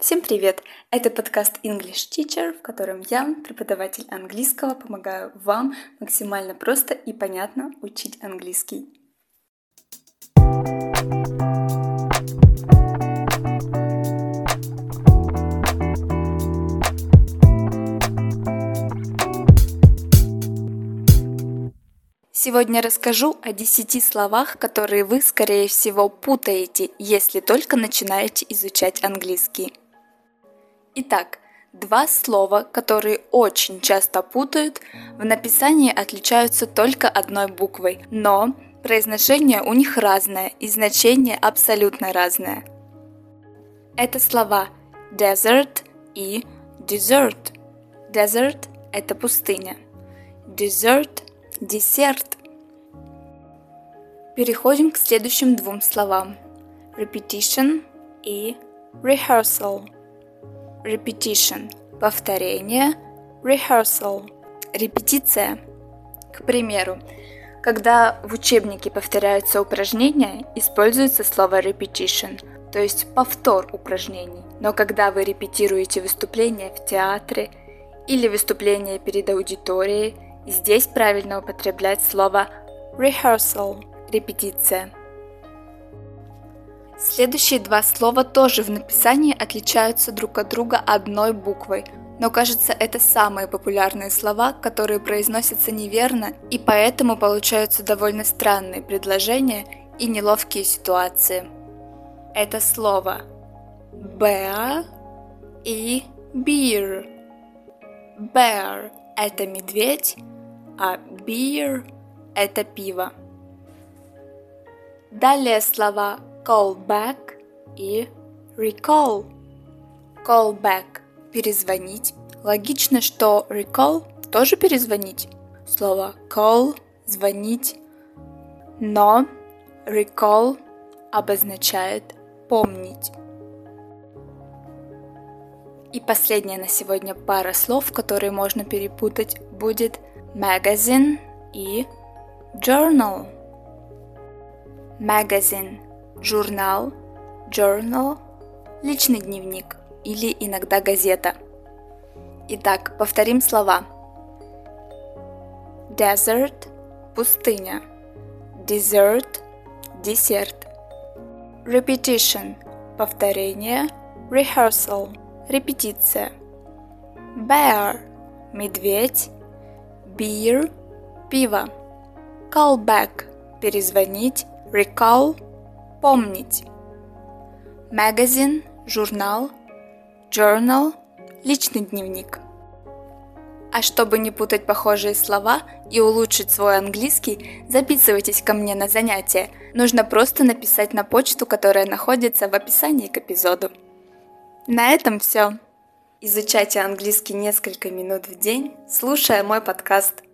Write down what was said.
Всем привет! Это подкаст English Teacher, в котором я, преподаватель английского, помогаю вам максимально просто и понятно учить английский. Сегодня расскажу о 10 словах, которые вы, скорее всего, путаете, если только начинаете изучать английский. Итак, два слова, которые очень часто путают, в написании отличаются только одной буквой, но произношение у них разное и значение абсолютно разное. Это слова desert и desert. Desert – это пустыня. Dessert – десерт. Переходим к следующим двум словам. Repetition и rehearsal. Repetition – повторение, rehearsal – репетиция. К примеру, когда в учебнике повторяются упражнения, используется слово repetition, то есть повтор упражнений. Но когда вы репетируете выступление в театре или выступление перед аудиторией, здесь правильно употреблять слово rehearsal – репетиция. Следующие два слова тоже в написании отличаются друг от друга одной буквой, но кажется это самые популярные слова, которые произносятся неверно, и поэтому получаются довольно странные предложения и неловкие ситуации. Это слово bear и beer. Bear – это медведь, а beer – это пиво. Далее слова call back и recall. Call back – перезвонить. Логично, что recall – тоже перезвонить. Слово call – звонить. Но recall обозначает помнить. И последняя на сегодня пара слов, которые можно перепутать, будет magazine и journal magazine – журнал, journal – личный дневник или иногда газета. Итак, повторим слова. Desert – пустыня. Dessert – десерт. Repetition – повторение. Rehearsal – репетиция. Bear – медведь. Beer – пиво. Callback – перезвонить recall – помнить. Magazine – журнал. Journal – личный дневник. А чтобы не путать похожие слова и улучшить свой английский, записывайтесь ко мне на занятия. Нужно просто написать на почту, которая находится в описании к эпизоду. На этом все. Изучайте английский несколько минут в день, слушая мой подкаст –